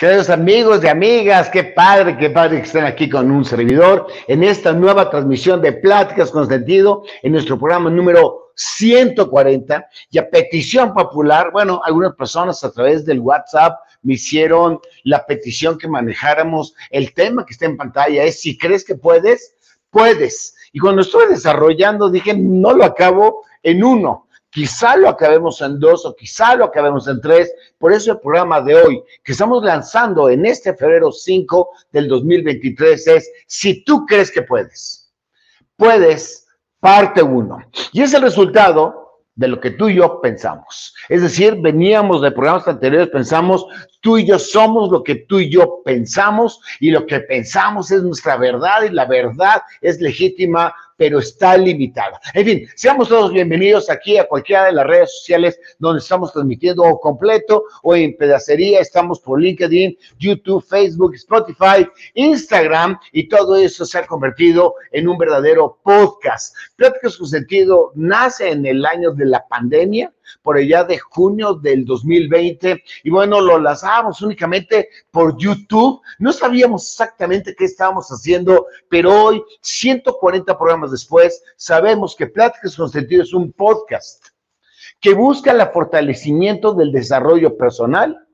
Queridos amigos y amigas, qué padre, qué padre que estén aquí con un servidor en esta nueva transmisión de Pláticas con Sentido, en nuestro programa número 140 y a petición popular, bueno, algunas personas a través del WhatsApp me hicieron la petición que manejáramos el tema que está en pantalla, es si crees que puedes, puedes. Y cuando estuve desarrollando dije, no lo acabo en uno, Quizá lo acabemos en dos o quizá lo acabemos en tres. Por eso el programa de hoy que estamos lanzando en este febrero 5 del 2023 es Si tú crees que puedes. Puedes, parte uno. Y es el resultado de lo que tú y yo pensamos. Es decir, veníamos de programas anteriores, pensamos, tú y yo somos lo que tú y yo pensamos y lo que pensamos es nuestra verdad y la verdad es legítima pero está limitada. En fin, seamos todos bienvenidos aquí a cualquiera de las redes sociales donde estamos transmitiendo o completo o en pedacería. Estamos por LinkedIn, YouTube, Facebook, Spotify, Instagram y todo eso se ha convertido en un verdadero podcast. Pláticas con sentido nace en el año de la pandemia por allá de junio del 2020 y bueno, lo lanzábamos únicamente por YouTube. No sabíamos exactamente qué estábamos haciendo, pero hoy, 140 programas después, sabemos que Pláticas con Sentido es un podcast que busca el fortalecimiento del desarrollo personal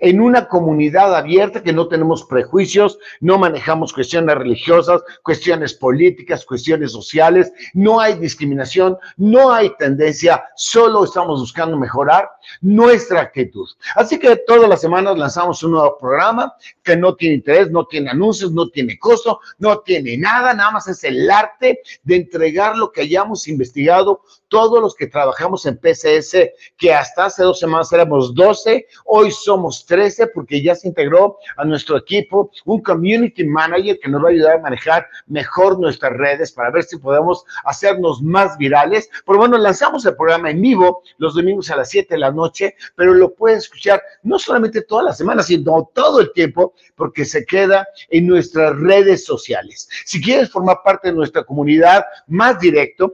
en una comunidad abierta que no tenemos prejuicios, no manejamos cuestiones religiosas, cuestiones políticas, cuestiones sociales, no hay discriminación, no hay tendencia, solo estamos buscando mejorar nuestra actitud. Así que todas las semanas lanzamos un nuevo programa que no tiene interés, no tiene anuncios, no tiene costo, no tiene nada, nada más es el arte de entregar lo que hayamos investigado todos los que trabajamos en PCS, que hasta hace dos semanas éramos 12, hoy somos 13 porque ya se integró a nuestro equipo un community manager que nos va a ayudar a manejar mejor nuestras redes para ver si podemos hacernos más virales. Pero bueno, lanzamos el programa en vivo los domingos a las 7 de la noche, pero lo puedes escuchar no solamente toda la semana, sino todo el tiempo porque se queda en nuestras redes sociales. Si quieres formar parte de nuestra comunidad más directo,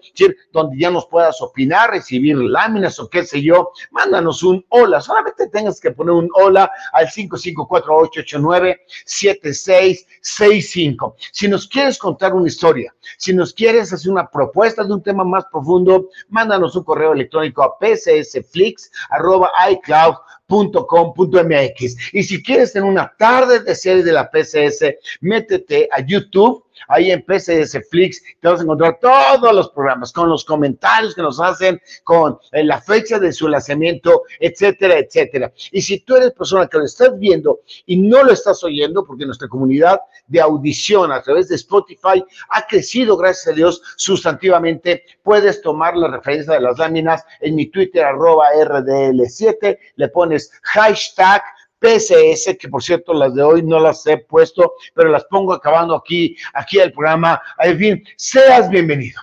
donde ya nos puedas opinar, recibir láminas o qué sé yo, mándanos un hola. Solamente tengas que poner un hola al 5548897665. Si nos quieres contar una historia, si nos quieres hacer una propuesta de un tema más profundo, mándanos un correo electrónico a pcsflix.com.mx. Y si quieres tener una tarde de serie de la PCS, métete a YouTube ahí en PCS Flix, te vas a encontrar todos los programas con los comentarios que nos hacen, con eh, la fecha de su lanzamiento, etcétera, etcétera. Y si tú eres persona que lo estás viendo y no lo estás oyendo, porque nuestra comunidad de audición a través de Spotify ha crecido, gracias a Dios, sustantivamente, puedes tomar la referencia de las láminas en mi Twitter, arroba RDL7, le pones hashtag PSS, que por cierto las de hoy no las he puesto, pero las pongo acabando aquí, aquí el programa. En fin, seas bienvenido.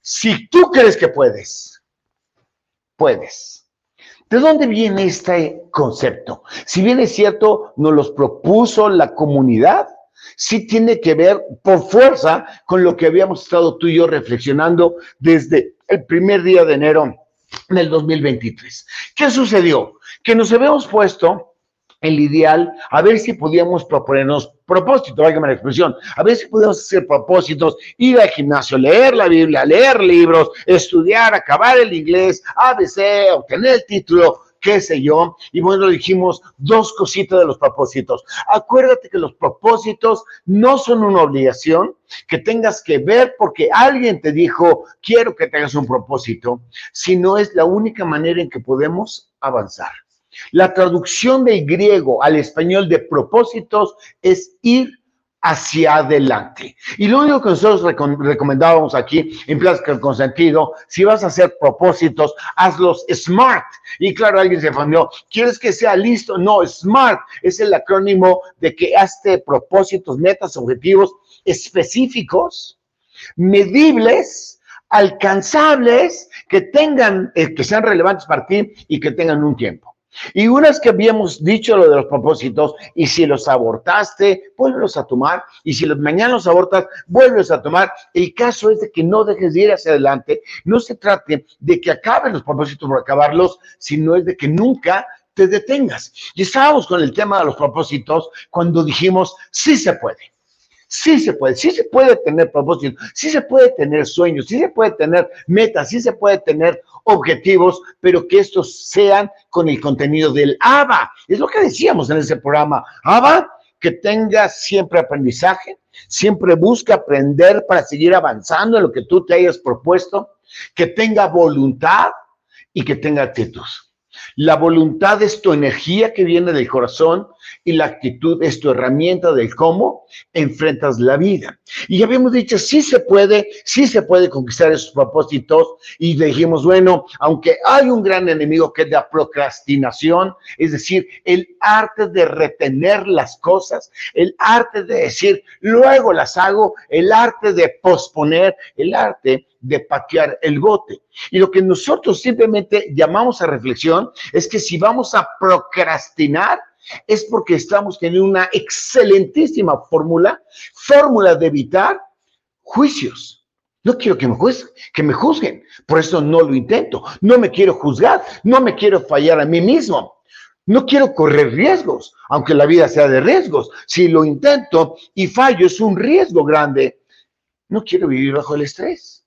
Si tú crees que puedes, puedes. ¿De dónde viene este concepto? Si bien es cierto, nos los propuso la comunidad, sí tiene que ver por fuerza con lo que habíamos estado tú y yo reflexionando desde el primer día de enero del 2023. ¿Qué sucedió? Que nos habíamos puesto el ideal, a ver si podíamos proponernos propósitos, válgame la expresión, a ver si podíamos hacer propósitos, ir al gimnasio, leer la Biblia, leer libros, estudiar, acabar el inglés, ABC, obtener el título, qué sé yo. Y bueno, dijimos dos cositas de los propósitos. Acuérdate que los propósitos no son una obligación que tengas que ver porque alguien te dijo, quiero que tengas un propósito, sino es la única manera en que podemos avanzar. La traducción del griego al español de propósitos es ir hacia adelante. Y lo único que nosotros recomendábamos aquí en Plática con Sentido, si vas a hacer propósitos, hazlos smart. Y claro, alguien se fundió, ¿quieres que sea listo? No, smart es el acrónimo de que hazte propósitos, metas, objetivos específicos, medibles, alcanzables, que tengan, eh, que sean relevantes para ti y que tengan un tiempo. Y una vez que habíamos dicho lo de los propósitos, y si los abortaste, vuelves a tomar, y si mañana los abortas, vuelves a tomar. El caso es de que no dejes de ir hacia adelante. No se trate de que acaben los propósitos por acabarlos, sino es de que nunca te detengas. Y estábamos con el tema de los propósitos cuando dijimos, sí se puede. Sí se puede, sí se puede tener propósitos, sí se puede tener sueños, sí se puede tener metas, sí se puede tener objetivos, pero que estos sean con el contenido del ABA. Es lo que decíamos en ese programa. ABA, que tenga siempre aprendizaje, siempre busca aprender para seguir avanzando en lo que tú te hayas propuesto, que tenga voluntad y que tenga actitud. La voluntad es tu energía que viene del corazón y la actitud es tu herramienta del cómo enfrentas la vida. Y ya habíamos dicho, sí se puede, sí se puede conquistar esos propósitos y dijimos, bueno, aunque hay un gran enemigo que es la procrastinación, es decir, el arte de retener las cosas, el arte de decir, luego las hago, el arte de posponer, el arte de patear el bote. Y lo que nosotros simplemente llamamos a reflexión es que si vamos a procrastinar, es porque estamos teniendo una excelentísima fórmula, fórmula de evitar juicios. No quiero que me juzguen, que me juzguen, por eso no lo intento. No me quiero juzgar, no me quiero fallar a mí mismo. No quiero correr riesgos, aunque la vida sea de riesgos. Si lo intento y fallo, es un riesgo grande. No quiero vivir bajo el estrés.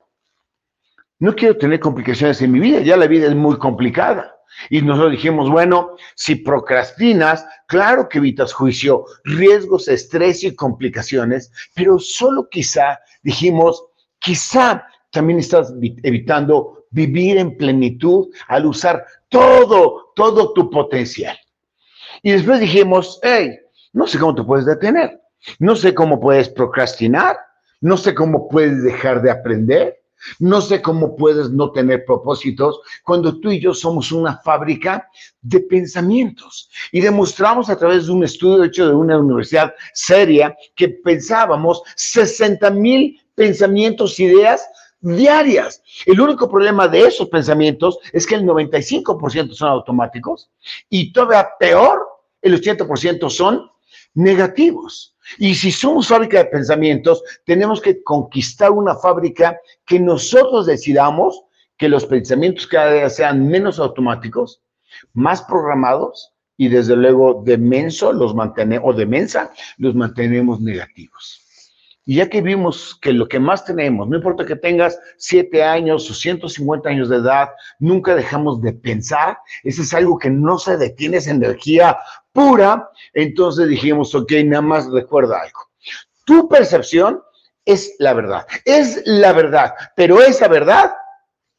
No quiero tener complicaciones en mi vida, ya la vida es muy complicada. Y nosotros dijimos, bueno, si procrastinas, claro que evitas juicio, riesgos, estrés y complicaciones, pero solo quizá, dijimos, quizá también estás evitando vivir en plenitud al usar todo, todo tu potencial. Y después dijimos, hey, no sé cómo te puedes detener, no sé cómo puedes procrastinar, no sé cómo puedes dejar de aprender, no sé cómo puedes no tener propósitos cuando tú y yo somos una fábrica de pensamientos. Y demostramos a través de un estudio hecho de una universidad seria que pensábamos 60 mil pensamientos, ideas diarias. El único problema de esos pensamientos es que el 95% son automáticos y todavía peor, el 80% son negativos. Y si somos fábrica de pensamientos, tenemos que conquistar una fábrica que nosotros decidamos que los pensamientos cada día sean menos automáticos, más programados y desde luego de menso los mantenemos, o de mensa, los mantenemos negativos. Y ya que vimos que lo que más tenemos, no importa que tengas 7 años o 150 años de edad, nunca dejamos de pensar, eso es algo que no se detiene, esa energía pura, entonces dijimos, ok, nada más recuerda algo. Tu percepción es la verdad, es la verdad, pero esa verdad,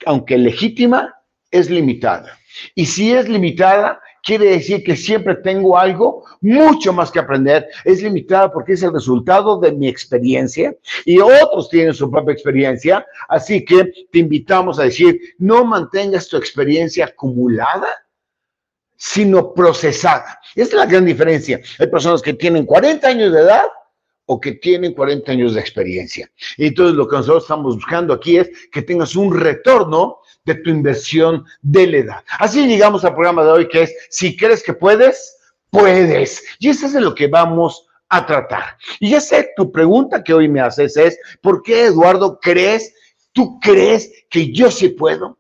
aunque legítima, es limitada. Y si es limitada, quiere decir que siempre tengo algo mucho más que aprender. Es limitada porque es el resultado de mi experiencia y otros tienen su propia experiencia. Así que te invitamos a decir, no mantengas tu experiencia acumulada, sino procesada. Esa es la gran diferencia. Hay personas que tienen 40 años de edad o que tienen 40 años de experiencia. Entonces lo que nosotros estamos buscando aquí es que tengas un retorno de tu inversión de la edad. Así llegamos al programa de hoy que es, si crees que puedes, puedes. Y eso es de lo que vamos a tratar. Y ya sé, tu pregunta que hoy me haces es, ¿por qué Eduardo crees, tú crees que yo sí puedo?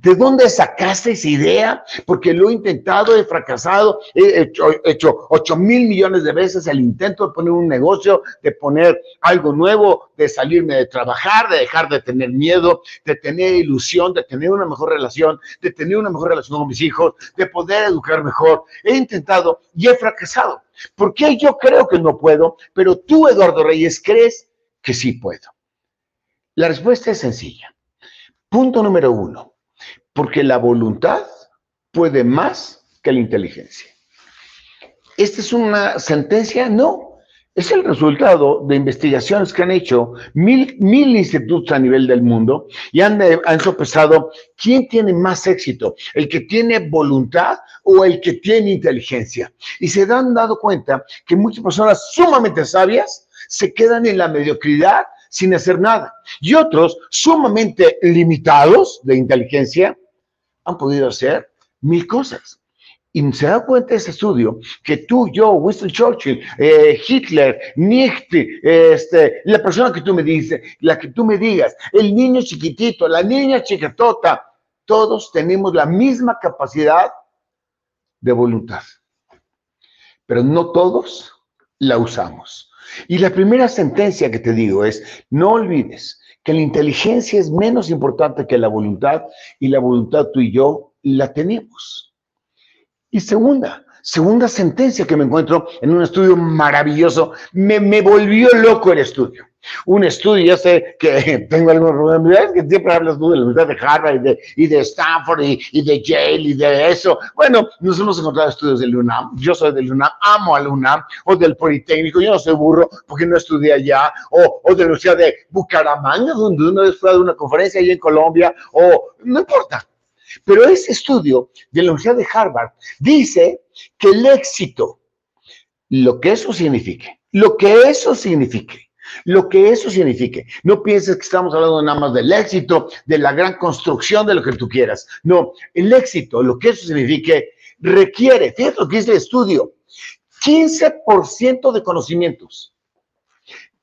¿De dónde sacaste esa idea? Porque lo he intentado, he fracasado, he hecho, hecho 8 mil millones de veces el intento de poner un negocio, de poner algo nuevo, de salirme de trabajar, de dejar de tener miedo, de tener ilusión, de tener una mejor relación, de tener una mejor relación con mis hijos, de poder educar mejor. He intentado y he fracasado. ¿Por qué yo creo que no puedo? Pero tú, Eduardo Reyes, crees que sí puedo. La respuesta es sencilla. Punto número uno porque la voluntad puede más que la inteligencia. ¿Esta es una sentencia? No. Es el resultado de investigaciones que han hecho mil, mil institutos a nivel del mundo y han, han sopesado quién tiene más éxito, el que tiene voluntad o el que tiene inteligencia. Y se han dado cuenta que muchas personas sumamente sabias se quedan en la mediocridad sin hacer nada. Y otros sumamente limitados de inteligencia han podido hacer mil cosas. Y se da cuenta ese estudio que tú, yo, Winston Churchill, eh, Hitler, Nietzsche, este, la persona que tú me dices, la que tú me digas, el niño chiquitito, la niña chiquitota, todos tenemos la misma capacidad de voluntad. Pero no todos la usamos. Y la primera sentencia que te digo es, no olvides que la inteligencia es menos importante que la voluntad y la voluntad tú y yo la tenemos. Y segunda, segunda sentencia que me encuentro en un estudio maravilloso, me, me volvió loco el estudio un estudio, ya sé que tengo algunos universidades que siempre hablas tú de la Universidad de Harvard y de, y de Stanford y, de Yale y de eso. Bueno, nos hemos encontrado estudios del UNAM, yo soy del UNAM, amo al UNAM, o del Politécnico, yo no soy burro porque no estudié allá, o, o de la Universidad de Bucaramanga, donde una vez fue a una conferencia allí en Colombia, o no importa. Pero ese estudio de la Universidad de Harvard dice que el éxito, lo que eso signifique, lo que eso signifique, lo que eso signifique. No pienses que estamos hablando nada más del éxito, de la gran construcción de lo que tú quieras. No, el éxito, lo que eso signifique, requiere, fíjate lo que dice el estudio, 15% de conocimientos.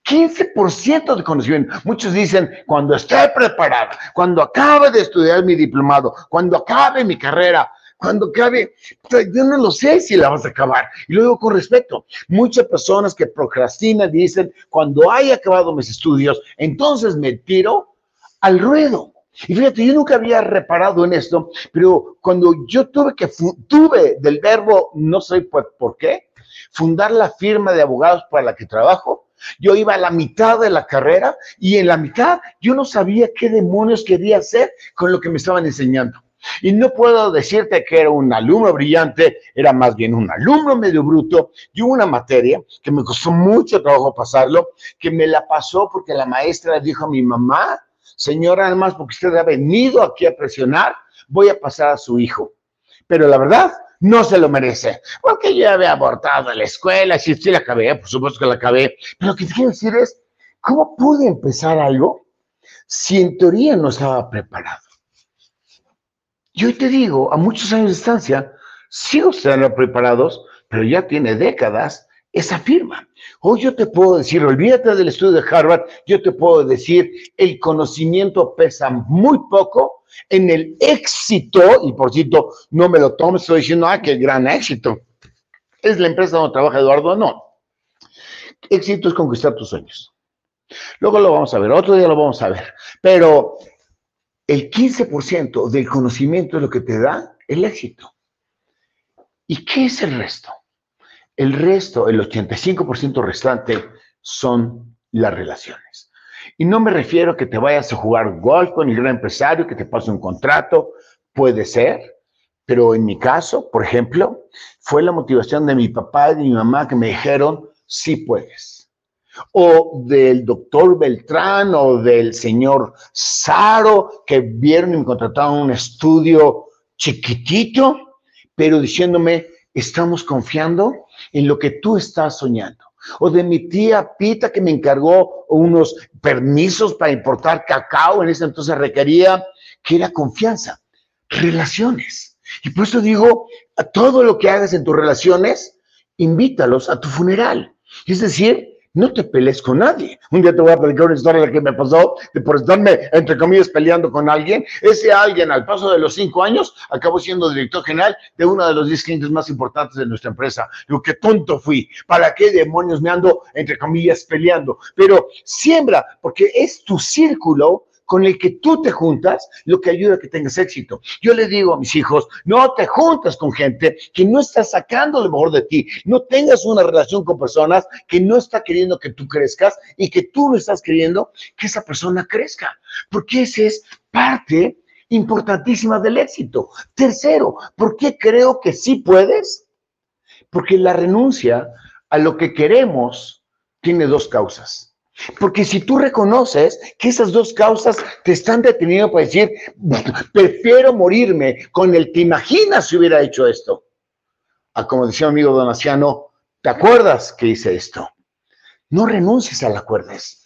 15% de conocimiento. Muchos dicen, cuando esté preparada, cuando acabe de estudiar mi diplomado, cuando acabe mi carrera, cuando cabe, yo no lo sé si la vas a acabar. Y luego con respeto, muchas personas que procrastinan dicen, cuando haya acabado mis estudios, entonces me tiro al ruedo. Y fíjate, yo nunca había reparado en esto, pero cuando yo tuve que, tuve del verbo, no sé por, por qué, fundar la firma de abogados para la que trabajo, yo iba a la mitad de la carrera y en la mitad yo no sabía qué demonios quería hacer con lo que me estaban enseñando. Y no puedo decirte que era un alumno brillante, era más bien un alumno medio bruto y una materia que me costó mucho trabajo pasarlo, que me la pasó porque la maestra dijo a mi mamá, señora, además porque usted ha venido aquí a presionar, voy a pasar a su hijo. Pero la verdad, no se lo merece, porque yo había abortado la escuela, si sí la acabé, por supuesto que la acabé, pero lo que quiero decir es, ¿cómo pude empezar algo si en teoría no estaba preparado? Y hoy te digo, a muchos años de distancia, sigo estando preparados, pero ya tiene décadas esa firma. Hoy yo te puedo decir, olvídate del estudio de Harvard, yo te puedo decir, el conocimiento pesa muy poco en el éxito, y por cierto, no me lo tomes, estoy diciendo, ah, qué gran éxito. Es la empresa donde trabaja Eduardo, no. Éxito es conquistar tus sueños. Luego lo vamos a ver, otro día lo vamos a ver. Pero el 15% del conocimiento es lo que te da el éxito. ¿Y qué es el resto? El resto, el 85% restante, son las relaciones. Y no me refiero a que te vayas a jugar golf con el gran empresario, que te pase un contrato, puede ser, pero en mi caso, por ejemplo, fue la motivación de mi papá y de mi mamá que me dijeron, sí puedes o del doctor Beltrán o del señor Saro que vieron y me contrataron un estudio chiquitito, pero diciéndome, estamos confiando en lo que tú estás soñando. O de mi tía Pita que me encargó unos permisos para importar cacao, en ese entonces requería que era confianza, relaciones. Y por eso digo, a todo lo que hagas en tus relaciones, invítalos a tu funeral. Es decir, no te pelees con nadie. Un día te voy a platicar una historia de que me pasó de por estarme, entre comillas, peleando con alguien. Ese alguien, al paso de los cinco años, acabó siendo director general de uno de los diez clientes más importantes de nuestra empresa. Lo que tonto fui. ¿Para qué demonios me ando, entre comillas, peleando? Pero siembra, porque es tu círculo con el que tú te juntas, lo que ayuda a que tengas éxito. Yo le digo a mis hijos, no te juntas con gente que no está sacando lo mejor de ti. No tengas una relación con personas que no está queriendo que tú crezcas y que tú no estás queriendo que esa persona crezca. Porque esa es parte importantísima del éxito. Tercero, ¿por qué creo que sí puedes? Porque la renuncia a lo que queremos tiene dos causas. Porque si tú reconoces que esas dos causas te están deteniendo para decir, prefiero morirme con el te imaginas si hubiera hecho esto. A como decía mi amigo Donaciano, ¿te acuerdas que hice esto? No renuncies a la acuerdes.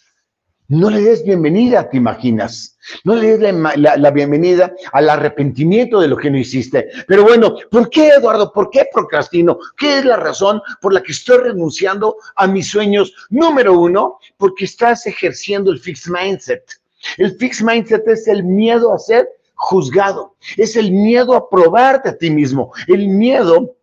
No le des bienvenida, te imaginas. No le des la, bienvenida al arrepentimiento de lo que no hiciste. Pero bueno, ¿por qué, Eduardo? ¿Por qué procrastino? ¿Qué es la razón por la que estoy renunciando a mis sueños? Número uno, porque estás ejerciendo el fixed mindset. El fixed mindset es el miedo a ser juzgado, es el miedo a probarte a ti mismo, el miedo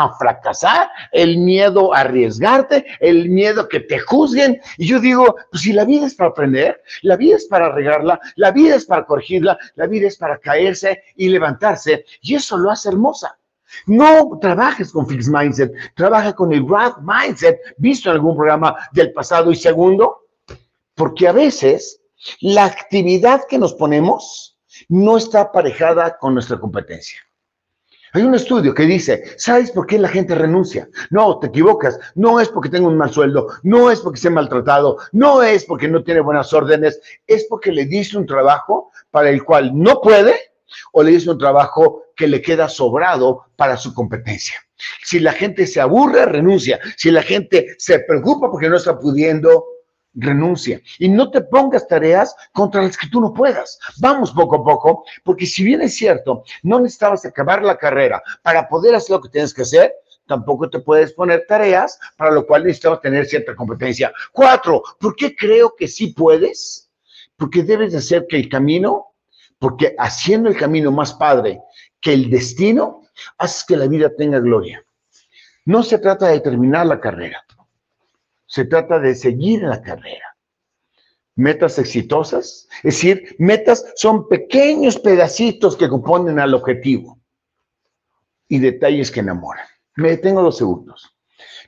a fracasar, el miedo a arriesgarte, el miedo que te juzguen. Y yo digo, pues si la vida es para aprender, la vida es para regarla, la vida es para corregirla, la vida es para caerse y levantarse. Y eso lo hace hermosa. No trabajes con fixed mindset, trabaja con el growth mindset, visto en algún programa del pasado. Y segundo, porque a veces la actividad que nos ponemos no está aparejada con nuestra competencia. Hay un estudio que dice, ¿sabes por qué la gente renuncia? No, te equivocas. No es porque tenga un mal sueldo, no es porque sea maltratado, no es porque no tiene buenas órdenes, es porque le dice un trabajo para el cual no puede o le dice un trabajo que le queda sobrado para su competencia. Si la gente se aburre, renuncia. Si la gente se preocupa porque no está pudiendo, renuncia. Y no te pongas tareas contra las que tú no puedas. Vamos poco a poco, porque si bien es cierto, no necesitabas acabar la carrera para poder hacer lo que tienes que hacer, tampoco te puedes poner tareas para lo cual necesitabas tener cierta competencia. Cuatro, ¿por qué creo que sí puedes? Porque debes de hacer que el camino, porque haciendo el camino más padre que el destino, haces que la vida tenga gloria. No se trata de terminar la carrera se trata de seguir la carrera. Metas exitosas, es decir, metas son pequeños pedacitos que componen al objetivo y detalles que enamoran. Me detengo dos segundos.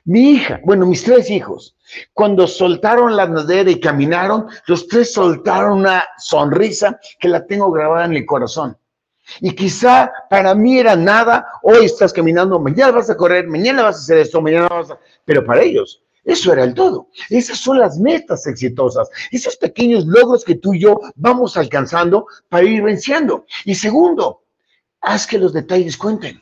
Mi hija, bueno, mis tres hijos, cuando soltaron la nadera y caminaron, los tres soltaron una sonrisa que la tengo grabada en el corazón. Y quizá para mí era nada, hoy estás caminando, mañana vas a correr, mañana vas a hacer esto, mañana vas a... Pero para ellos eso era el todo. Esas son las metas exitosas, esos pequeños logros que tú y yo vamos alcanzando para ir venciendo. Y segundo, haz que los detalles cuenten.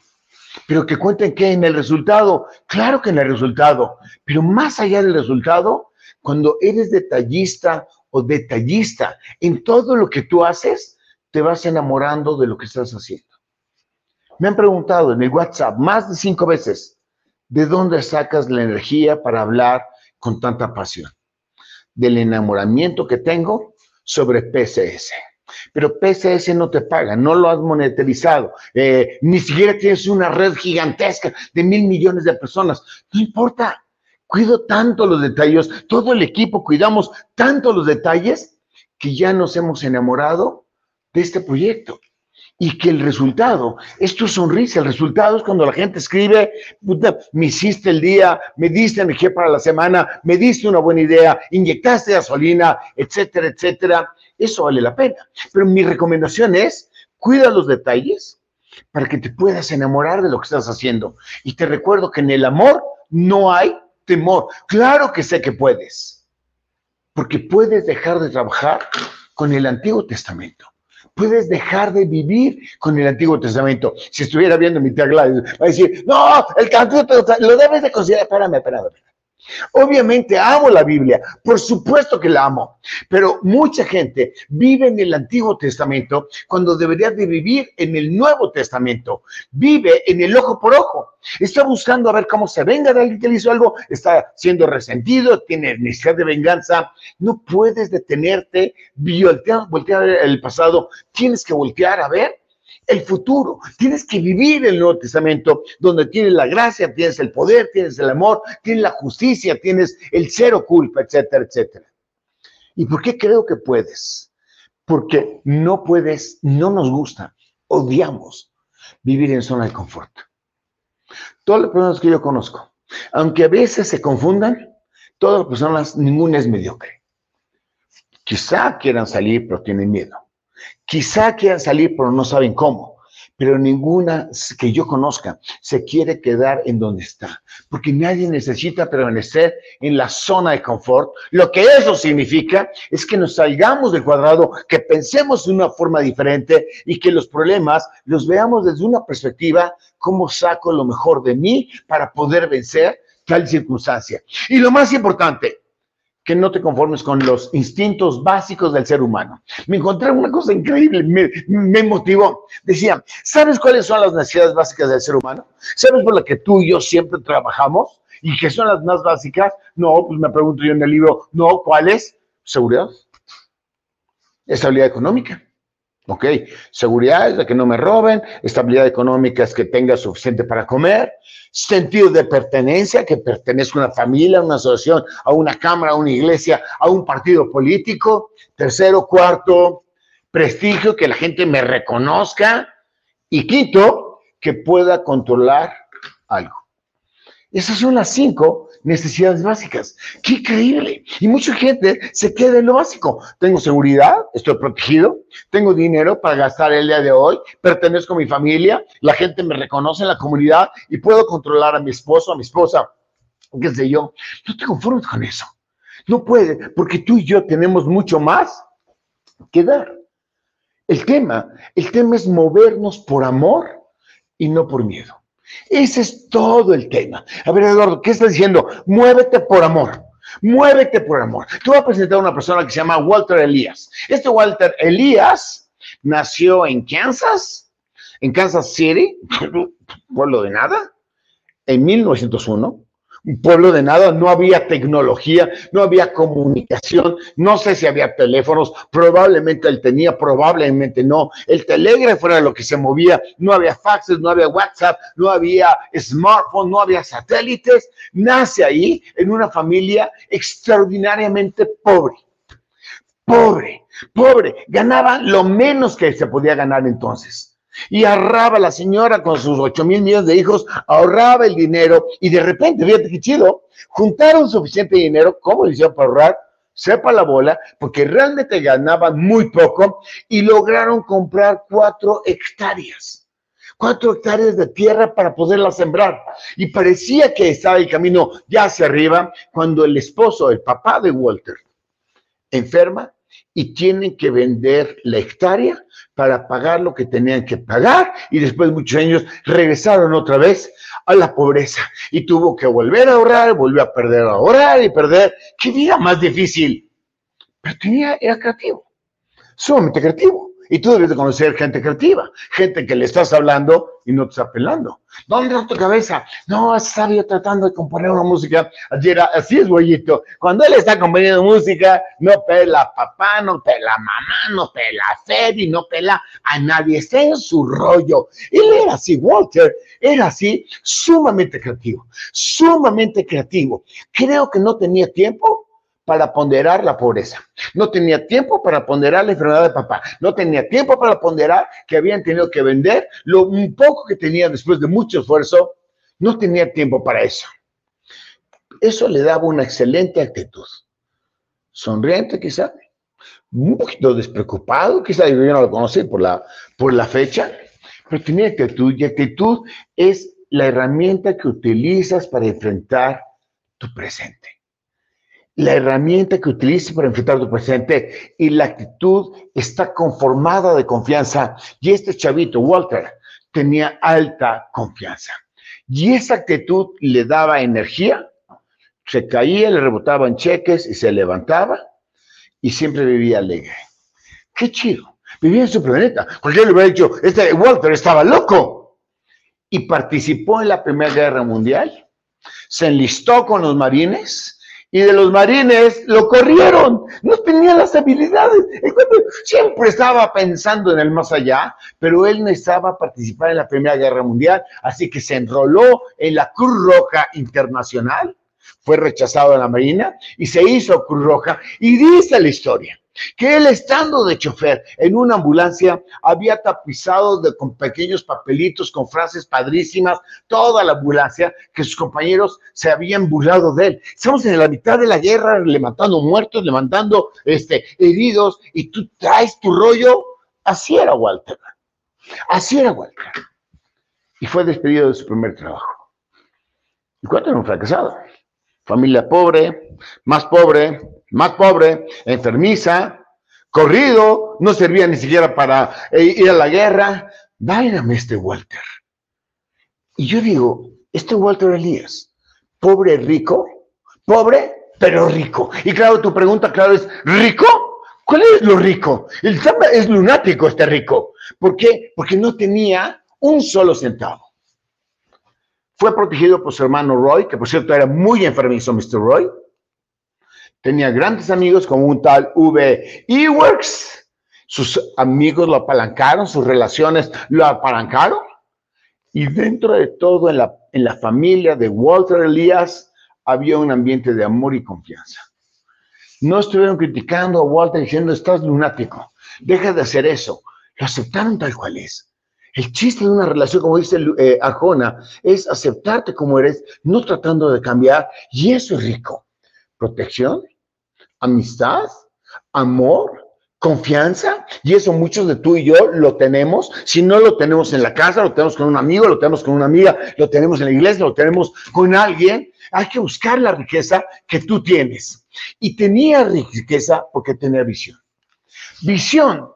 Pero que cuenten que en el resultado, claro que en el resultado, pero más allá del resultado, cuando eres detallista o detallista en todo lo que tú haces, te vas enamorando de lo que estás haciendo. Me han preguntado en el WhatsApp más de cinco veces, ¿De dónde sacas la energía para hablar con tanta pasión? Del enamoramiento que tengo sobre PCS. Pero PCS no te paga, no lo has monetarizado, eh, ni siquiera tienes una red gigantesca de mil millones de personas. No importa, cuido tanto los detalles, todo el equipo cuidamos tanto los detalles que ya nos hemos enamorado de este proyecto y que el resultado es tu sonrisa. El resultado es cuando la gente escribe, me hiciste el día, me diste energía para la semana, me diste una buena idea, inyectaste gasolina, etcétera, etcétera. Eso vale la pena. Pero mi recomendación es, cuida los detalles para que te puedas enamorar de lo que estás haciendo. Y te recuerdo que en el amor no hay temor. Claro que sé que puedes, porque puedes dejar de trabajar con el Antiguo Testamento puedes dejar de vivir con el Antiguo Testamento. Si estuviera viendo mi tía Gladys, va a decir, no, el Antiguo lo debes de considerar, espérame, espérame. Obviamente amo la Biblia, por supuesto que la amo, pero mucha gente vive en el Antiguo Testamento cuando debería de vivir en el Nuevo Testamento. Vive en el ojo por ojo. Está buscando a ver cómo se venga de alguien que le hizo algo, está siendo resentido, tiene necesidad de venganza. No puedes detenerte, voltear, voltear el pasado, tienes que voltear a ver el futuro. Tienes que vivir el Nuevo Testamento, donde tienes la gracia, tienes el poder, tienes el amor, tienes la justicia, tienes el cero culpa, etcétera, etcétera. ¿Y por qué creo que puedes? Porque no puedes, no nos gusta, odiamos vivir en zona de confort. Todas las personas que yo conozco, aunque a veces se confundan, todas las personas, ninguna es mediocre. Quizá quieran salir, pero tienen miedo. Quizá quieran salir, pero no saben cómo. Pero ninguna que yo conozca se quiere quedar en donde está, porque nadie necesita permanecer en la zona de confort. Lo que eso significa es que nos salgamos del cuadrado, que pensemos de una forma diferente y que los problemas los veamos desde una perspectiva, cómo saco lo mejor de mí para poder vencer tal circunstancia. Y lo más importante, que no te conformes con los instintos básicos del ser humano. Me encontré una cosa increíble, me, motivó. Decía, ¿sabes cuáles son las necesidades básicas del ser humano? ¿Sabes por las que tú y yo siempre trabajamos? ¿Y que son las más básicas? No, pues me pregunto yo en el libro, no, ¿cuáles? Seguridad, estabilidad económica, Ok, seguridad es de que no me roben, estabilidad económica es que tenga suficiente para comer, sentido de pertenencia, que pertenezca a una familia, a una asociación, a una cámara, a una iglesia, a un partido político. Tercero, cuarto, prestigio, que la gente me reconozca. Y quinto, que pueda controlar algo. Esas son las cinco necesidades básicas. ¡Qué increíble! Y mucha gente se queda en lo básico. Tengo seguridad, estoy protegido, tengo dinero para gastar el día de hoy, pertenezco a mi familia, la gente me reconoce en la comunidad y puedo controlar a mi esposo, a mi esposa, qué sé yo. No te conformes con eso. No puede, porque tú y yo tenemos mucho más que dar. El tema, el tema es movernos por amor y no por miedo. Ese es todo el tema. A ver, Eduardo, ¿qué estás diciendo? Muévete por amor. Muévete por amor. Te voy a presentar a una persona que se llama Walter Elías. Este Walter Elías nació en Kansas, en Kansas City, pueblo de nada, en 1901 un pueblo de nada, no había tecnología, no había comunicación, no sé si había teléfonos, probablemente él tenía, probablemente no. El telégrafo era lo que se movía, no había faxes, no había WhatsApp, no había smartphone, no había satélites. Nace ahí en una familia extraordinariamente pobre. Pobre, pobre. Ganaba lo menos que se podía ganar entonces y ahorraba la señora con sus ocho mil millones de hijos, ahorraba el dinero y de repente, fíjate qué chido, juntaron suficiente dinero, ¿cómo le hicieron para ahorrar? Sepa la bola, porque realmente ganaban muy poco y lograron comprar cuatro hectáreas. Cuatro hectáreas de tierra para poderla sembrar. Y parecía que estaba el camino ya hacia arriba cuando el esposo, el papá de Walter, enferma y tienen que vender la hectárea para pagar lo que tenían que pagar y después de muchos años regresaron otra vez a la pobreza y tuvo que volver a ahorrar, volvió a perder a ahorrar y perder. ¡Qué vida más difícil! Pero tenía, era creativo, sumamente creativo. Y tú debes de conocer gente creativa, gente que le estás hablando y no te está pelando. ¿Dónde está tu cabeza? No, es sabio tratando de componer una música. Así es, güeyito. Cuando él está componiendo música, no pela papá, no pela mamá, no pela Freddy, no pela a nadie. Está en su rollo. Él era así, Walter, era así, sumamente creativo, sumamente creativo. Creo que no tenía tiempo para ponderar la pobreza. No tenía tiempo para ponderar la enfermedad de papá. No tenía tiempo para ponderar que habían tenido que vender lo poco que tenía después de mucho esfuerzo. No tenía tiempo para eso. Eso le daba una excelente actitud. Sonriente quizá, un poquito despreocupado, quizá yo no lo conocí por la, por la fecha, pero tenía actitud y actitud es la herramienta que utilizas para enfrentar tu presente la herramienta que utilices para enfrentar tu presente y la actitud está conformada de confianza. Y este chavito, Walter, tenía alta confianza. Y esa actitud le daba energía, se caía, le rebotaban cheques y se levantaba y siempre vivía alegre. Qué chido. Vivía en su planeta. Porque le hubiera dicho, este Walter estaba loco. Y participó en la Primera Guerra Mundial. Se enlistó con los marines y de los marines lo corrieron, no tenía las habilidades. siempre estaba pensando en el más allá, pero él necesitaba participar en la Primera Guerra Mundial, así que se enroló en la Cruz Roja Internacional, fue rechazado en la Marina y se hizo Cruz Roja y dice la historia que él estando de chofer en una ambulancia había tapizado de, con pequeños papelitos, con frases padrísimas, toda la ambulancia, que sus compañeros se habían burlado de él. Estamos en la mitad de la guerra, levantando muertos, levantando este, heridos, y tú traes tu rollo. Así era Walter. Así era Walter. Y fue despedido de su primer trabajo. ¿Y cuánto era un fracasado? Familia pobre, más pobre, más pobre, enfermiza, corrido, no servía ni siquiera para eh, ir a la guerra. Váyame este Walter. Y yo digo, este Walter Elías, pobre rico, pobre pero rico. Y claro, tu pregunta, claro, es, ¿rico? ¿Cuál es lo rico? El es lunático este rico. ¿Por qué? Porque no tenía un solo centavo. Fue protegido por su hermano Roy, que por cierto era muy enfermizo, Mr. Roy tenía grandes amigos como un tal V. Eworks sus amigos lo apalancaron, sus relaciones lo apalancaron. Y dentro de todo, en la, en la familia de Walter Elías, había un ambiente de amor y confianza. No estuvieron criticando a Walter diciendo, estás lunático, deja de hacer eso. Lo aceptaron tal cual es. El chiste de una relación, como dice eh, Arjona, es aceptarte como eres, no tratando de cambiar, y eso es rico. Protección, amistad, amor, confianza, y eso muchos de tú y yo lo tenemos. Si no lo tenemos en la casa, lo tenemos con un amigo, lo tenemos con una amiga, lo tenemos en la iglesia, lo tenemos con alguien. Hay que buscar la riqueza que tú tienes. Y tenía riqueza porque tenía visión. Visión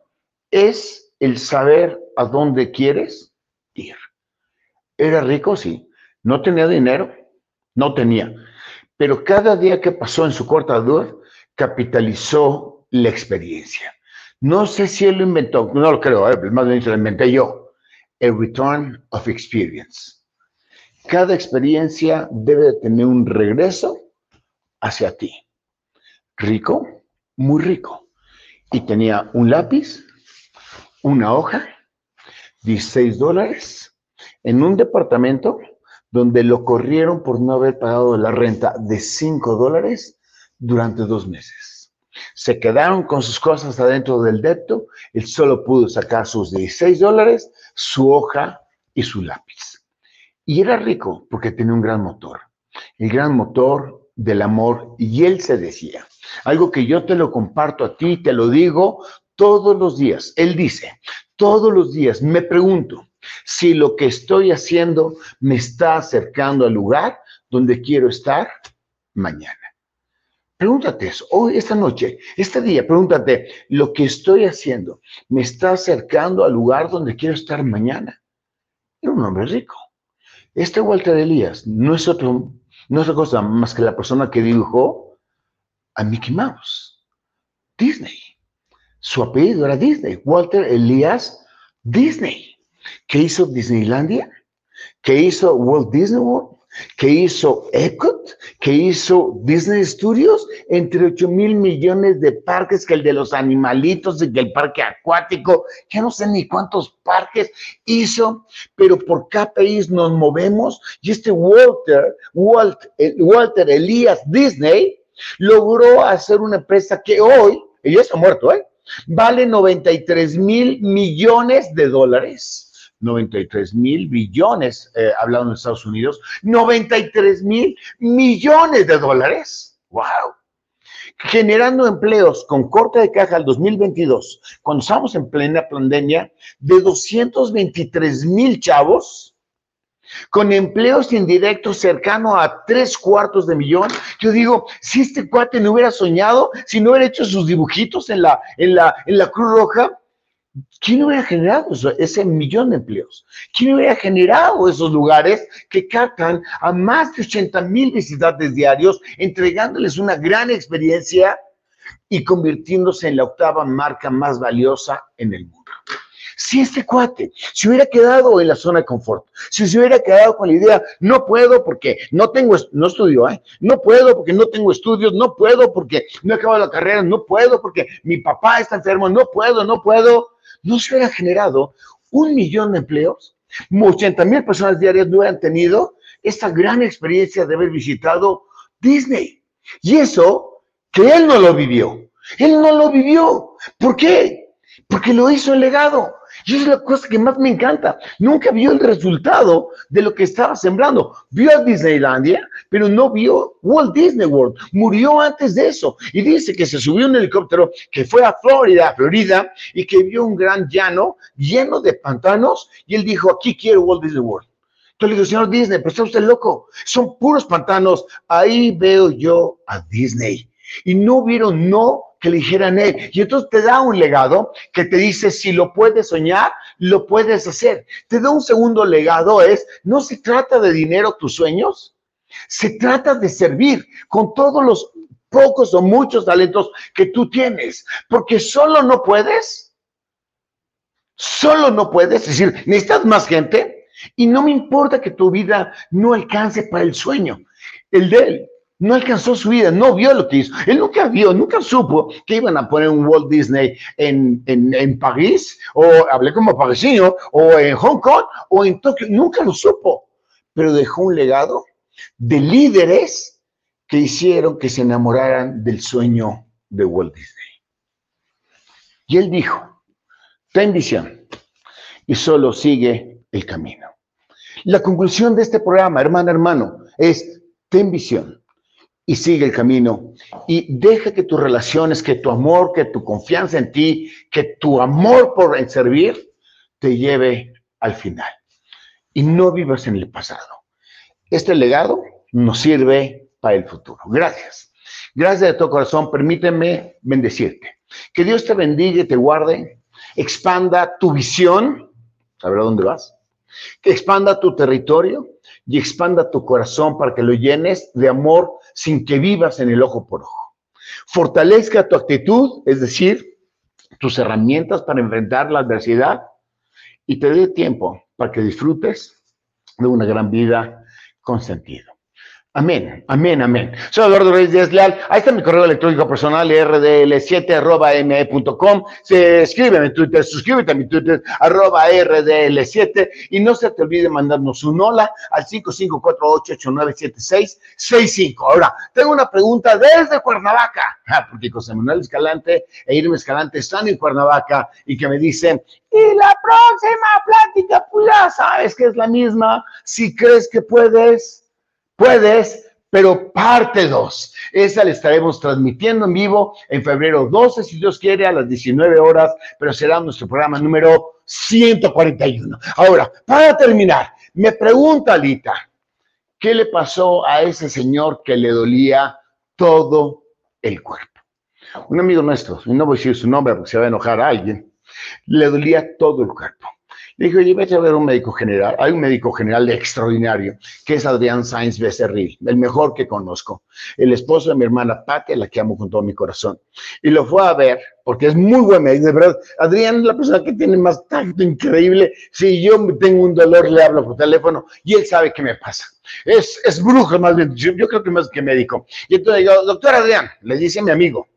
es el saber a dónde quieres ir. ¿Era rico? Sí. ¿No tenía dinero? No tenía. Pero cada día que pasó en su corta edad, capitalizó la experiencia. No sé si él lo inventó, no lo creo, ¿eh? más bien se lo inventé yo. El return of experience. Cada experiencia debe de tener un regreso hacia ti. Rico, muy rico. Y tenía un lápiz, una hoja, 16 dólares, en un departamento donde lo corrieron por no haber pagado la renta de 5 dólares durante dos meses. Se quedaron con sus cosas adentro del depto, él solo pudo sacar sus 16 dólares, su hoja y su lápiz. Y era rico porque tenía un gran motor, el gran motor del amor, y él se decía, algo que yo te lo comparto a ti, te lo digo todos los días. Él dice, todos los días me pregunto si lo que estoy haciendo me está acercando al lugar donde quiero estar mañana. Pregúntate eso, hoy, esta noche, este día, pregúntate, ¿lo que estoy haciendo me está acercando al lugar donde quiero estar mañana? Era un hombre rico. Este Walter Elías no es otro, no es otra cosa más que la persona que dibujó a Mickey Mouse, Disney. Su apellido era Disney, Walter Elías Disney. ¿Qué hizo Disneylandia? ¿Qué hizo Walt Disney World? ¿Qué hizo Epcot? ¿Qué hizo Disney Studios? Entre 8 mil millones de parques, que el de los animalitos, y que el parque acuático, ya no sé ni cuántos parques hizo, pero por país nos movemos. Y este Walter, Walt, Walter Elías Disney, logró hacer una empresa que hoy, ella está muerto, ¿eh? Vale 93 mil millones de dólares. 93 mil billones, eh, hablando en Estados Unidos, 93 mil millones de dólares. ¡Wow! Generando empleos con corte de caja al 2022, cuando estamos en plena pandemia, de 223 mil chavos, con empleos indirectos cercano a tres cuartos de millón. Yo digo, si este cuate no hubiera soñado, si no hubiera hecho sus dibujitos en la, en la, en la Cruz Roja, ¿quién hubiera generado ese millón de empleos? ¿Quién hubiera generado esos lugares que captan a más de 80 mil visitantes diarios, entregándoles una gran experiencia y convirtiéndose en la octava marca más valiosa en el mundo? Si este cuate se hubiera quedado en la zona de confort, si se hubiera quedado con la idea, no puedo porque no tengo, no estudio, ¿eh? no puedo porque no tengo estudios, no puedo porque no he acabado la carrera, no puedo porque mi papá está enfermo, no puedo, no puedo, no se hubiera generado un millón de empleos, 80 mil personas diarias no hubieran tenido esta gran experiencia de haber visitado Disney. Y eso que él no lo vivió. Él no lo vivió. ¿Por qué? Porque lo hizo el legado. Y es la cosa que más me encanta. Nunca vio el resultado de lo que estaba sembrando. Vio a Disneylandia, pero no vio Walt Disney World. Murió antes de eso. Y dice que se subió un helicóptero que fue a Florida, Florida, y que vio un gran llano lleno de pantanos. Y él dijo, aquí quiero Walt Disney World. Entonces le digo, señor Disney, pero está usted loco. Son puros pantanos. Ahí veo yo a Disney. Y no vieron no que le dijeran él. Y entonces te da un legado que te dice, si lo puedes soñar, lo puedes hacer. Te da un segundo legado, es, no se trata de dinero tus sueños, se trata de servir con todos los pocos o muchos talentos que tú tienes, porque solo no puedes, solo no puedes, es decir, necesitas más gente y no me importa que tu vida no alcance para el sueño, el de él no alcanzó su vida, no vio lo que hizo. Él nunca vio, nunca supo que iban a poner un Walt Disney en, en, París, o hablé como parisino, o en Hong Kong, o en Tokio. Nunca lo supo, pero dejó un legado de líderes que hicieron que se enamoraran del sueño de Walt Disney. Y él dijo, ten visión y solo sigue el camino. La conclusión de este programa, hermano, hermano, es ten visión y sigue el camino y deja que tus relaciones, que tu amor, que tu confianza en ti, que tu amor por servir te lleve al final. Y no vivas en el pasado. Este legado nos sirve para el futuro. Gracias. Gracias de todo corazón. Permíteme bendecirte. Que Dios te bendiga y te guarde. Expanda tu visión. ¿Sabrá dónde vas? Que expanda tu territorio y expanda tu corazón para que lo llenes de amor sin que vivas en el ojo por ojo. Fortalezca tu actitud, es decir, tus herramientas para enfrentar la adversidad y te dé tiempo para que disfrutes de una gran vida con sentido. Amén, amén, amén. Soy Eduardo Reyes Díaz Leal. Ahí está mi correo electrónico personal, rdl7.me.com. Se escríbeme en Twitter, suscríbete a mi Twitter, arroba rdl7. Y no se te olvide mandarnos un hola al 5548897665. Ahora, tengo una pregunta desde Cuernavaca, ah, porque José Manuel Escalante e Irma Escalante están en Cuernavaca y que me dicen, y la próxima plática, pues ya sabes que es la misma. Si crees que puedes Puedes, pero parte 2. Esa la estaremos transmitiendo en vivo en febrero 12, si Dios quiere, a las 19 horas, pero será nuestro programa número 141. Ahora, para terminar, me pregunta Alita, ¿qué le pasó a ese señor que le dolía todo el cuerpo? Un amigo nuestro, no voy a decir su nombre porque se va a enojar a alguien, le dolía todo el cuerpo. Le dije, oye, vete a ver un médico general. Hay un médico general extraordinario, que es Adrián Sainz Becerril, el mejor que conozco. El esposo de mi hermana Patti, la que amo con todo mi corazón. Y lo fue a ver, porque es muy buen médico, de verdad. Adrián es la persona que tiene más tacto increíble. Si yo tengo un dolor, le hablo por teléfono y él sabe qué me pasa. Es, es brujo más bien, yo, creo que más que médico. Y entonces digo, doctor Adrián, le dice mi amigo,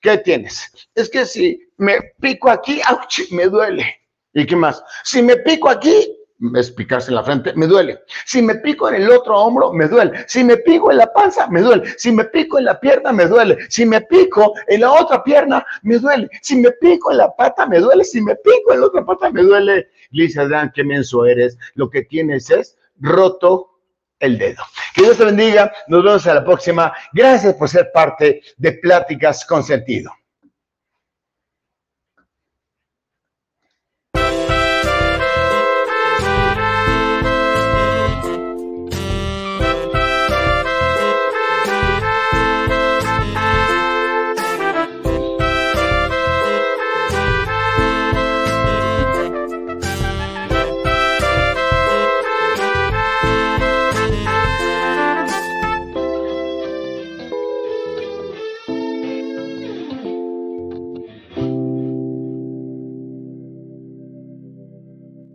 ¿qué tienes? Es que si me pico aquí, ¡auch! me duele. ¿Y qué más? Si me pico aquí, es picarse en la frente, me duele. Si me pico en el otro hombro, me duele. Si me pico en la panza, me duele. Si me pico en la pierna, me duele. Si me pico en la otra pierna, me duele. Si me pico en la pata, me duele. Si me pico en la otra pata, me duele. Lisa Dan, qué menso eres. Lo que tienes es roto el dedo. Que Dios te bendiga. Nos vemos a la próxima. Gracias por ser parte de Pláticas con Sentido.